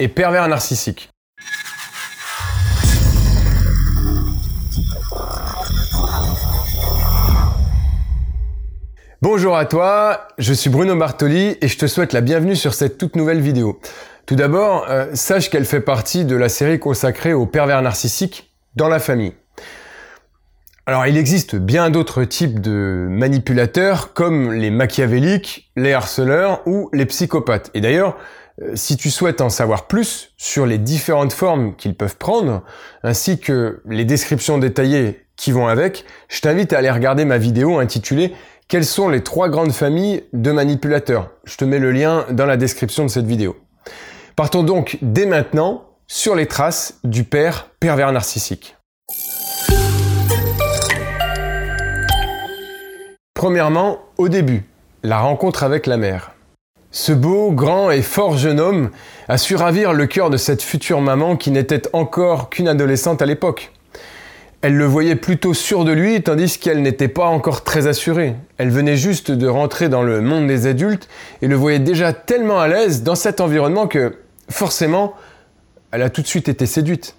et pervers narcissique. Bonjour à toi, je suis Bruno Bartoli et je te souhaite la bienvenue sur cette toute nouvelle vidéo. Tout d'abord, euh, sache qu'elle fait partie de la série consacrée aux pervers narcissiques dans la famille. Alors il existe bien d'autres types de manipulateurs comme les machiavéliques, les harceleurs ou les psychopathes. Et d'ailleurs, si tu souhaites en savoir plus sur les différentes formes qu'ils peuvent prendre, ainsi que les descriptions détaillées qui vont avec, je t'invite à aller regarder ma vidéo intitulée Quelles sont les trois grandes familles de manipulateurs? Je te mets le lien dans la description de cette vidéo. Partons donc dès maintenant sur les traces du père pervers narcissique. Premièrement, au début, la rencontre avec la mère. Ce beau, grand et fort jeune homme a su ravir le cœur de cette future maman qui n'était encore qu'une adolescente à l'époque. Elle le voyait plutôt sûr de lui, tandis qu'elle n'était pas encore très assurée. Elle venait juste de rentrer dans le monde des adultes et le voyait déjà tellement à l'aise dans cet environnement que, forcément, elle a tout de suite été séduite.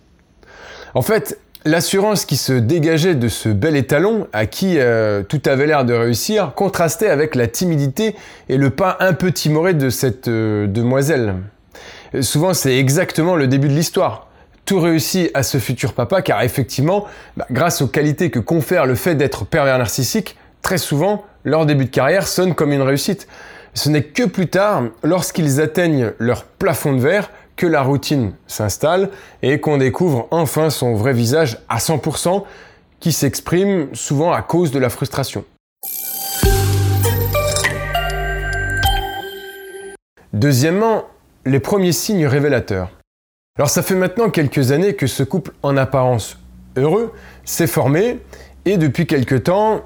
En fait, L'assurance qui se dégageait de ce bel étalon, à qui euh, tout avait l'air de réussir, contrastait avec la timidité et le pas un peu timoré de cette euh, demoiselle. souvent, c'est exactement le début de l'histoire. Tout réussit à ce futur papa, car effectivement, bah, grâce aux qualités que confère le fait d'être pervers narcissique, très souvent, leur début de carrière sonne comme une réussite. Ce n'est que plus tard, lorsqu'ils atteignent leur plafond de verre, que la routine s'installe et qu'on découvre enfin son vrai visage à 100% qui s'exprime souvent à cause de la frustration. Deuxièmement, les premiers signes révélateurs. Alors ça fait maintenant quelques années que ce couple en apparence heureux s'est formé et depuis quelque temps,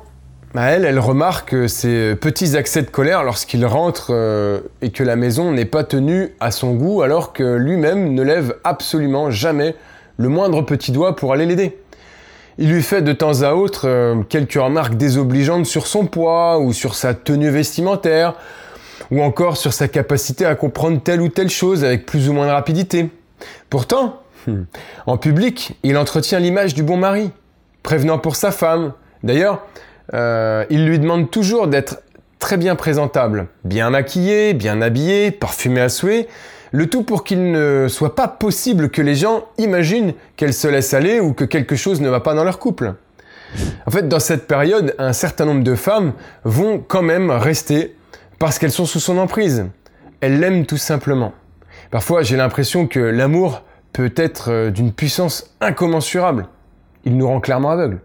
elle, elle remarque ces petits accès de colère lorsqu'il rentre euh, et que la maison n'est pas tenue à son goût alors que lui-même ne lève absolument jamais le moindre petit doigt pour aller l'aider. Il lui fait de temps à autre euh, quelques remarques désobligeantes sur son poids ou sur sa tenue vestimentaire ou encore sur sa capacité à comprendre telle ou telle chose avec plus ou moins de rapidité. Pourtant, hmm, en public, il entretient l'image du bon mari, prévenant pour sa femme. D'ailleurs, euh, il lui demande toujours d'être très bien présentable, bien maquillé, bien habillé, parfumé à souhait, le tout pour qu'il ne soit pas possible que les gens imaginent qu'elle se laisse aller ou que quelque chose ne va pas dans leur couple. En fait, dans cette période, un certain nombre de femmes vont quand même rester parce qu'elles sont sous son emprise. Elles l'aiment tout simplement. Parfois, j'ai l'impression que l'amour peut être euh, d'une puissance incommensurable. Il nous rend clairement aveugles.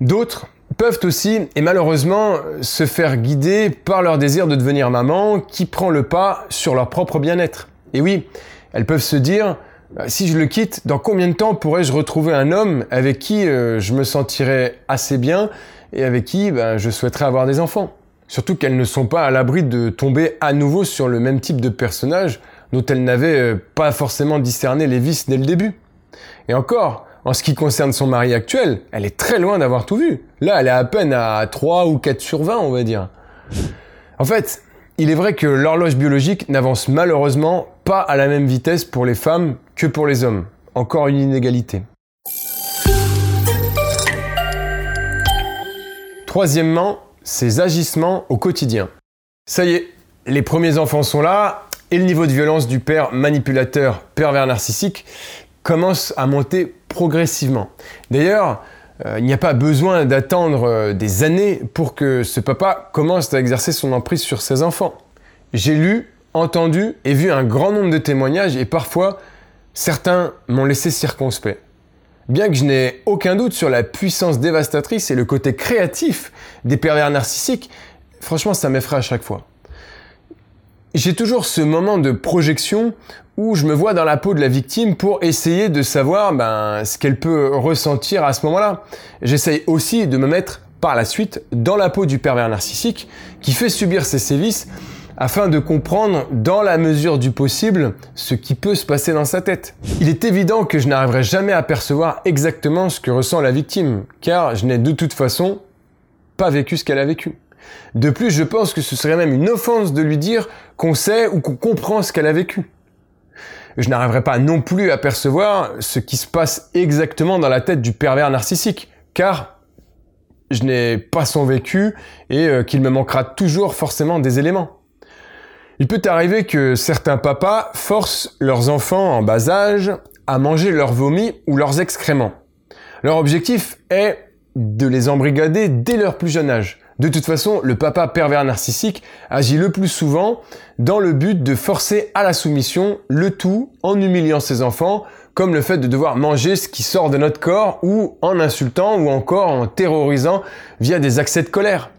D'autres peuvent aussi, et malheureusement, se faire guider par leur désir de devenir maman qui prend le pas sur leur propre bien-être. Et oui, elles peuvent se dire, bah, si je le quitte, dans combien de temps pourrais-je retrouver un homme avec qui euh, je me sentirais assez bien et avec qui bah, je souhaiterais avoir des enfants? Surtout qu'elles ne sont pas à l'abri de tomber à nouveau sur le même type de personnage dont elles n'avaient euh, pas forcément discerné les vices dès le début. Et encore, en ce qui concerne son mari actuel, elle est très loin d'avoir tout vu. Là, elle est à peine à 3 ou 4 sur 20, on va dire. En fait, il est vrai que l'horloge biologique n'avance malheureusement pas à la même vitesse pour les femmes que pour les hommes. Encore une inégalité. Troisièmement, ses agissements au quotidien. Ça y est, les premiers enfants sont là, et le niveau de violence du père manipulateur pervers narcissique commence à monter progressivement. D'ailleurs, euh, il n'y a pas besoin d'attendre euh, des années pour que ce papa commence à exercer son emprise sur ses enfants. J'ai lu, entendu et vu un grand nombre de témoignages et parfois certains m'ont laissé circonspect. Bien que je n'ai aucun doute sur la puissance dévastatrice et le côté créatif des pervers narcissiques, franchement ça m'effraie à chaque fois. J'ai toujours ce moment de projection où je me vois dans la peau de la victime pour essayer de savoir ben, ce qu'elle peut ressentir à ce moment-là. J'essaye aussi de me mettre par la suite dans la peau du pervers narcissique qui fait subir ses sévices afin de comprendre dans la mesure du possible ce qui peut se passer dans sa tête. Il est évident que je n'arriverai jamais à percevoir exactement ce que ressent la victime, car je n'ai de toute façon pas vécu ce qu'elle a vécu. De plus, je pense que ce serait même une offense de lui dire qu'on sait ou qu'on comprend ce qu'elle a vécu. je n'arriverai pas non plus à percevoir ce qui se passe exactement dans la tête du pervers narcissique, car je n'ai pas son vécu et euh, qu'il me manquera toujours forcément des éléments. Il peut arriver que certains papas forcent leurs enfants en bas âge à manger leurs vomis ou leurs excréments. Leur objectif est de les embrigader dès leur plus jeune âge. De toute façon, le papa pervers narcissique agit le plus souvent dans le but de forcer à la soumission le tout en humiliant ses enfants, comme le fait de devoir manger ce qui sort de notre corps ou en insultant ou encore en terrorisant via des accès de colère.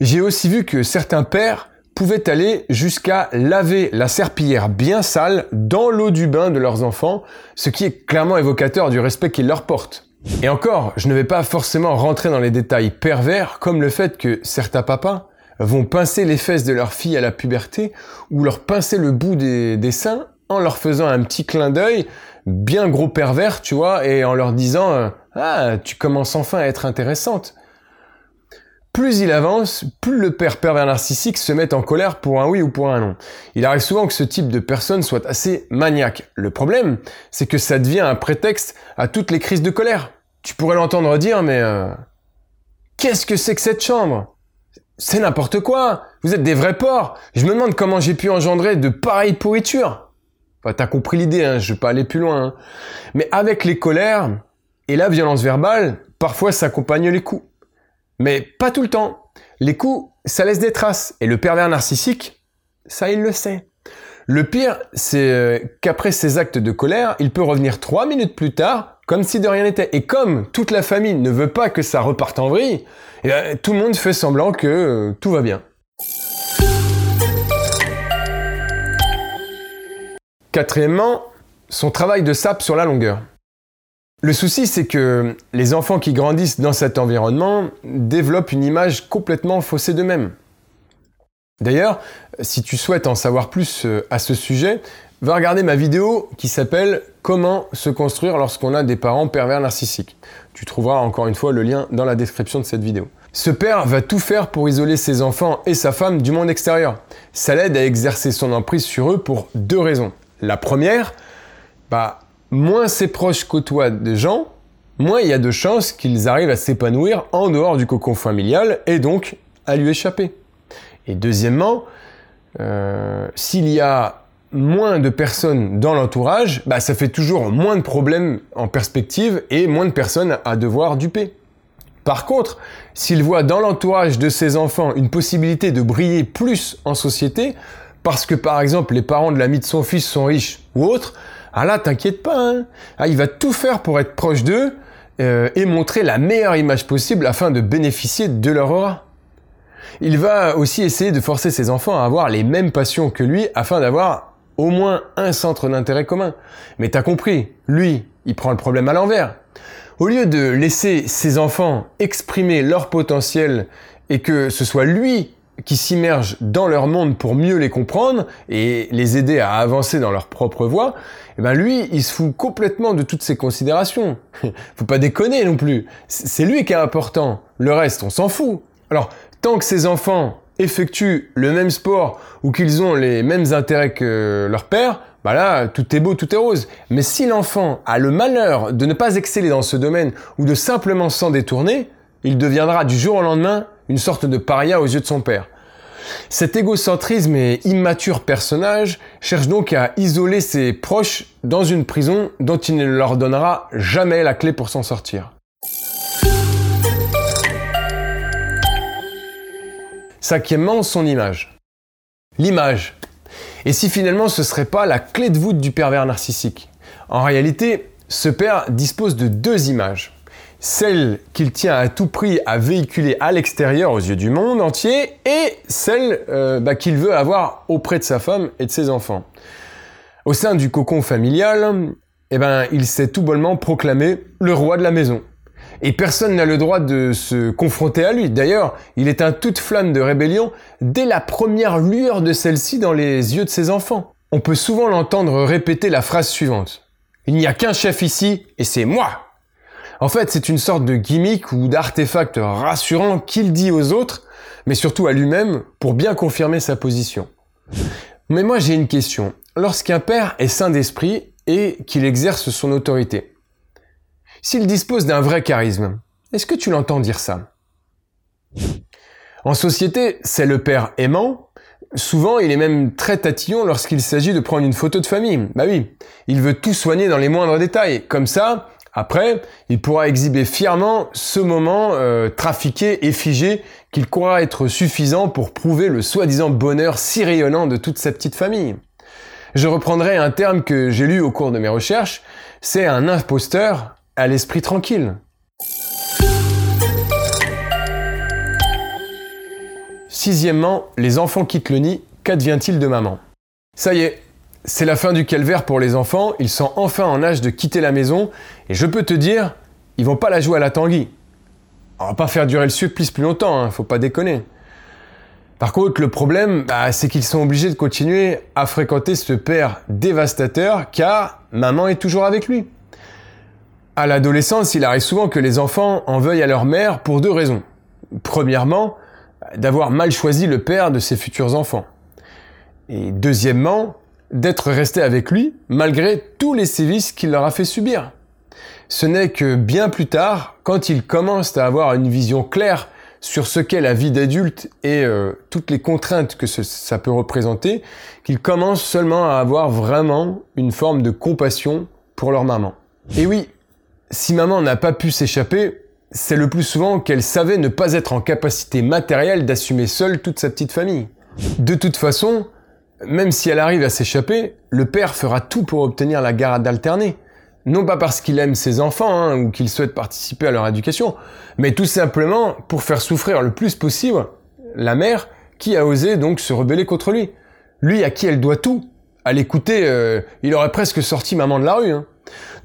J'ai aussi vu que certains pères pouvaient aller jusqu'à laver la serpillière bien sale dans l'eau du bain de leurs enfants, ce qui est clairement évocateur du respect qu'ils leur portent. Et encore, je ne vais pas forcément rentrer dans les détails pervers comme le fait que certains papas vont pincer les fesses de leur fille à la puberté ou leur pincer le bout des, seins en leur faisant un petit clin d'œil bien gros pervers, tu vois, et en leur disant euh, Ah, tu commences enfin à être intéressante. Plus il avance, plus le père pervers narcissique se met en colère pour un oui ou pour un non. Il arrive souvent que ce type de personne soit assez maniaque. Le problème, c'est que ça devient un prétexte à toutes les crises de colère. Tu pourrais l'entendre dire, mais euh, qu'est-ce que c'est que cette chambre? C'est n'importe quoi Vous êtes des vrais porcs Je me demande comment j'ai pu engendrer de pareilles pourritures. Enfin, t'as compris l'idée, hein, je vais pas aller plus loin. Hein. Mais avec les colères et la violence verbale, parfois s'accompagnent les coups. Mais pas tout le temps. Les coups, ça laisse des traces. Et le pervers narcissique, ça il le sait. Le pire, c'est euh, qu'après ces actes de colère, il peut revenir trois minutes plus tard comme si de rien n'était. Et comme toute la famille ne veut pas que ça reparte en vrille, eh ben, tout le monde fait semblant que euh, tout va bien. Quatrièmement, son travail de sape sur la longueur. Le souci, c'est que les enfants qui grandissent dans cet environnement développent une image complètement faussée d'eux-mêmes. D'ailleurs, si tu souhaites en savoir plus euh, à ce sujet, va regarder ma vidéo qui s'appelle Comment se construire lorsqu'on a des parents pervers narcissiques. Tu trouveras encore une fois le lien dans la description de cette vidéo. Ce père va tout faire pour isoler ses enfants et sa femme du monde extérieur. Ça l'aide à exercer son emprise sur eux pour deux raisons. La première, bah, moins ses proches côtoient de gens, moins il y a de chances qu'ils arrivent à s'épanouir en dehors du cocon familial et donc à lui échapper. Et deuxièmement, euh, s'il y a moins de personnes dans l'entourage, bah, ça fait toujours moins de problèmes en perspective et moins de personnes à devoir duper. Par contre, s'il voit dans l'entourage de ses enfants une possibilité de briller plus en société, parce que par exemple les parents de l'ami de son fils sont riches ou autres, ah là t'inquiète pas, hein. ah, il va tout faire pour être proche d'eux euh, et montrer la meilleure image possible afin de bénéficier de leur aura. Il va aussi essayer de forcer ses enfants à avoir les mêmes passions que lui afin d'avoir au moins un centre d'intérêt commun. Mais t'as compris, lui, il prend le problème à l'envers. Au lieu de laisser ses enfants exprimer leur potentiel et que ce soit lui qui s'immerge dans leur monde pour mieux les comprendre et les aider à avancer dans leur propre voie, eh ben lui, il se fout complètement de toutes ces considérations. Faut pas déconner non plus. C'est lui qui est important. Le reste, on s'en fout. Alors, tant que ses enfants effectuent le même sport ou qu'ils ont les mêmes intérêts que leur père, bah tout est beau, tout est rose. Mais si l'enfant a le malheur de ne pas exceller dans ce domaine ou de simplement s'en détourner, il deviendra du jour au lendemain une sorte de paria aux yeux de son père. Cet égocentrisme et immature personnage cherche donc à isoler ses proches dans une prison dont il ne leur donnera jamais la clé pour s'en sortir. Cinquièmement, son image. L'image. Et si finalement ce serait pas la clé de voûte du pervers narcissique? En réalité, ce père dispose de deux images. Celle qu'il tient à tout prix à véhiculer à l'extérieur aux yeux du monde entier et celle euh, bah, qu'il veut avoir auprès de sa femme et de ses enfants. Au sein du cocon familial, eh ben, il s'est tout bonnement proclamé le roi de la maison. Et personne n'a le droit de se confronter à lui. D'ailleurs, il est un toute flamme de rébellion dès la première lueur de celle-ci dans les yeux de ses enfants. On peut souvent l'entendre répéter la phrase suivante. Il n'y a qu'un chef ici, et c'est moi. En fait, c'est une sorte de gimmick ou d'artefact rassurant qu'il dit aux autres, mais surtout à lui-même, pour bien confirmer sa position. Mais moi j'ai une question. lorsqu'un père est saint d'esprit et qu'il exerce son autorité. S'il dispose d'un vrai charisme, est-ce que tu l'entends dire ça? En société, c'est le père aimant. Souvent, il est même très tatillon lorsqu'il s'agit de prendre une photo de famille. Bah oui, il veut tout soigner dans les moindres détails. Comme ça, après, il pourra exhiber fièrement ce moment euh, trafiqué et figé qu'il croira être suffisant pour prouver le soi-disant bonheur si rayonnant de toute sa petite famille. Je reprendrai un terme que j'ai lu au cours de mes recherches, c'est un imposteur à l'esprit tranquille. Sixièmement, les enfants quittent le nid, qu'advient-il de maman? Ça y est, c'est la fin du calvaire pour les enfants, ils sont enfin en âge de quitter la maison, et je peux te dire, ils vont pas la jouer à la tanguy. On va pas faire durer le supplice plus longtemps, hein, faut pas déconner. Par contre, le problème, bah, c'est qu'ils sont obligés de continuer à fréquenter ce père dévastateur car maman est toujours avec lui. À l'adolescence, il arrive souvent que les enfants en veuillent à leur mère pour deux raisons. Premièrement, d'avoir mal choisi le père de ses futurs enfants. Et deuxièmement, d'être resté avec lui malgré tous les sévices qu'il leur a fait subir. Ce n'est que bien plus tard, quand ils commencent à avoir une vision claire sur ce qu'est la vie d'adulte et euh, toutes les contraintes que ça peut représenter, qu'ils commencent seulement à avoir vraiment une forme de compassion pour leur maman. Et oui, si maman n'a pas pu s'échapper, c'est le plus souvent qu'elle savait ne pas être en capacité matérielle d'assumer seule toute sa petite famille. De toute façon, même si elle arrive à s'échapper, le père fera tout pour obtenir la garde alternée. Non pas parce qu'il aime ses enfants hein, ou qu'il souhaite participer à leur éducation, mais tout simplement pour faire souffrir le plus possible la mère qui a osé donc se rebeller contre lui. Lui à qui elle doit tout. À l'écouter, euh, il aurait presque sorti maman de la rue. Hein.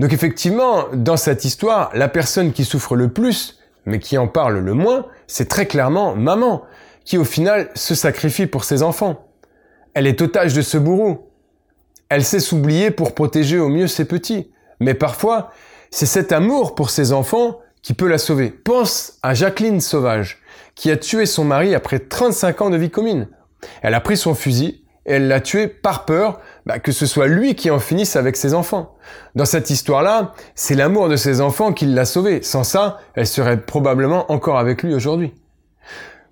Donc effectivement, dans cette histoire, la personne qui souffre le plus, mais qui en parle le moins, c'est très clairement maman, qui au final se sacrifie pour ses enfants. Elle est otage de ce bourreau. Elle sait s'oublier pour protéger au mieux ses petits. Mais parfois, c'est cet amour pour ses enfants qui peut la sauver. Pense à Jacqueline Sauvage, qui a tué son mari après 35 ans de vie commune. Elle a pris son fusil elle l'a tué par peur bah, que ce soit lui qui en finisse avec ses enfants. Dans cette histoire-là, c'est l'amour de ses enfants qui l'a sauvée. Sans ça, elle serait probablement encore avec lui aujourd'hui.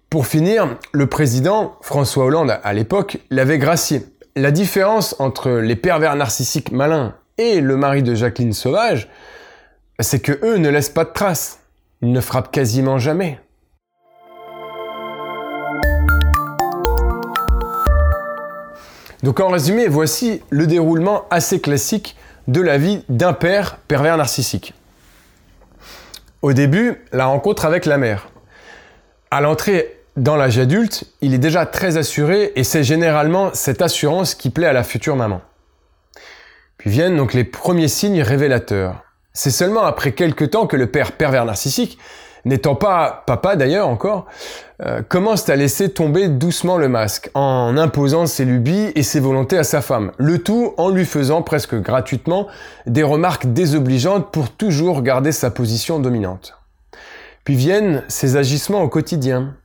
Pour finir, le président François Hollande, à l'époque, l'avait gracié. La différence entre les pervers narcissiques malins et le mari de Jacqueline Sauvage, c'est que eux ne laissent pas de traces. Ils ne frappent quasiment jamais. Donc en résumé, voici le déroulement assez classique de la vie d'un père pervers narcissique. Au début, la rencontre avec la mère. À l'entrée dans l'âge adulte, il est déjà très assuré et c'est généralement cette assurance qui plaît à la future maman. Puis viennent donc les premiers signes révélateurs. C'est seulement après quelques temps que le père pervers narcissique, n'étant pas papa d'ailleurs encore, euh, commence à laisser tomber doucement le masque, en imposant ses lubies et ses volontés à sa femme, le tout en lui faisant presque gratuitement des remarques désobligeantes pour toujours garder sa position dominante. Puis viennent ses agissements au quotidien.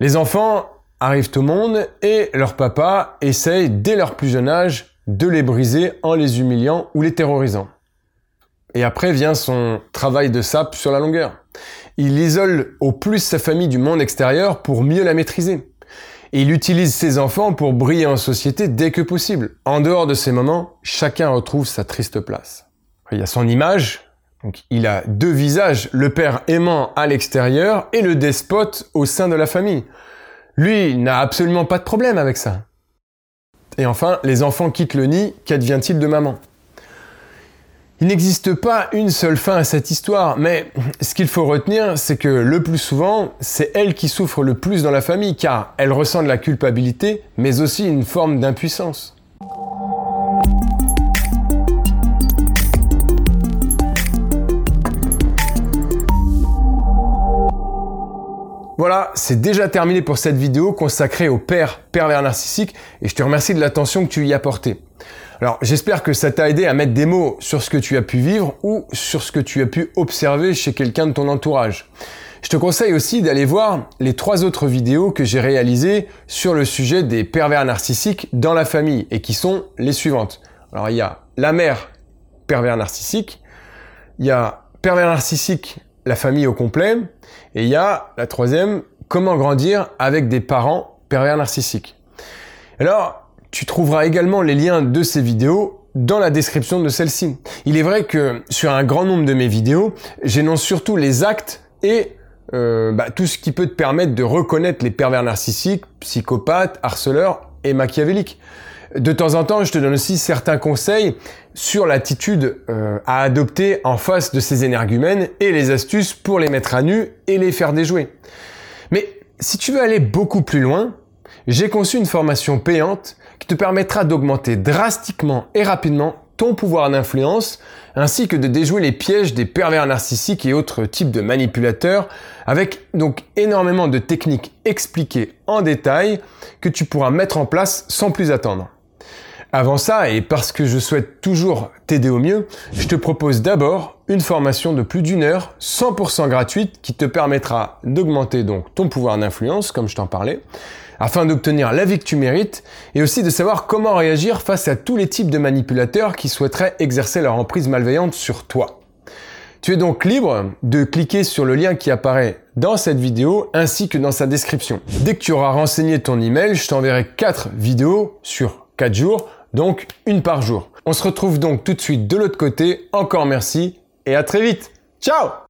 Les enfants arrivent au monde et leur papa essaye dès leur plus jeune âge de les briser en les humiliant ou les terrorisant. Et après vient son travail de sape sur la longueur. Il isole au plus sa famille du monde extérieur pour mieux la maîtriser. Et il utilise ses enfants pour briller en société dès que possible. En dehors de ces moments, chacun retrouve sa triste place. Il y a son image, donc il a deux visages, le père aimant à l'extérieur et le despote au sein de la famille. Lui, n'a absolument pas de problème avec ça. Et enfin, les enfants quittent le nid, qu'advient-il de maman? Il n'existe pas une seule fin à cette histoire, mais ce qu'il faut retenir, c'est que le plus souvent, c'est elle qui souffre le plus dans la famille, car elle ressent de la culpabilité, mais aussi une forme d'impuissance. Voilà, c'est déjà terminé pour cette vidéo consacrée au père pervers narcissique et je te remercie de l'attention que tu y as portée. Alors j'espère que ça t'a aidé à mettre des mots sur ce que tu as pu vivre ou sur ce que tu as pu observer chez quelqu'un de ton entourage. Je te conseille aussi d'aller voir les trois autres vidéos que j'ai réalisées sur le sujet des pervers narcissiques dans la famille et qui sont les suivantes. Alors il y a la mère pervers narcissique, il y a pervers narcissique la famille au complet et il y a la troisième comment grandir avec des parents pervers narcissiques. Alors, tu trouveras également les liens de ces vidéos dans la description de celle-ci. Il est vrai que sur un grand nombre de mes vidéos, j'énonce surtout les actes et euh, bah, tout ce qui peut te permettre de reconnaître les pervers narcissiques, psychopathes, harceleurs et machiavéliques. De temps en temps, je te donne aussi certains conseils sur l'attitude euh, à adopter en face de ces énergumènes et les astuces pour les mettre à nu et les faire déjouer. Mais si tu veux aller beaucoup plus loin, j'ai conçu une formation payante qui te permettra d'augmenter drastiquement et rapidement ton pouvoir d'influence, ainsi que de déjouer les pièges des pervers narcissiques et autres types de manipulateurs, avec donc énormément de techniques expliquées en détail que tu pourras mettre en place sans plus attendre. Avant ça, et parce que je souhaite toujours t'aider au mieux, je te propose d'abord une formation de plus d'une heure, 100% gratuite, qui te permettra d'augmenter donc ton pouvoir d'influence, comme je t'en parlais, afin d'obtenir la vie que tu mérites, et aussi de savoir comment réagir face à tous les types de manipulateurs qui souhaiteraient exercer leur emprise malveillante sur toi. Tu es donc libre de cliquer sur le lien qui apparaît dans cette vidéo ainsi que dans sa description. Dès que tu auras renseigné ton email, je t'enverrai 4 vidéos sur 4 jours donc une par jour. On se retrouve donc tout de suite de l'autre côté. Encore merci et à très vite. Ciao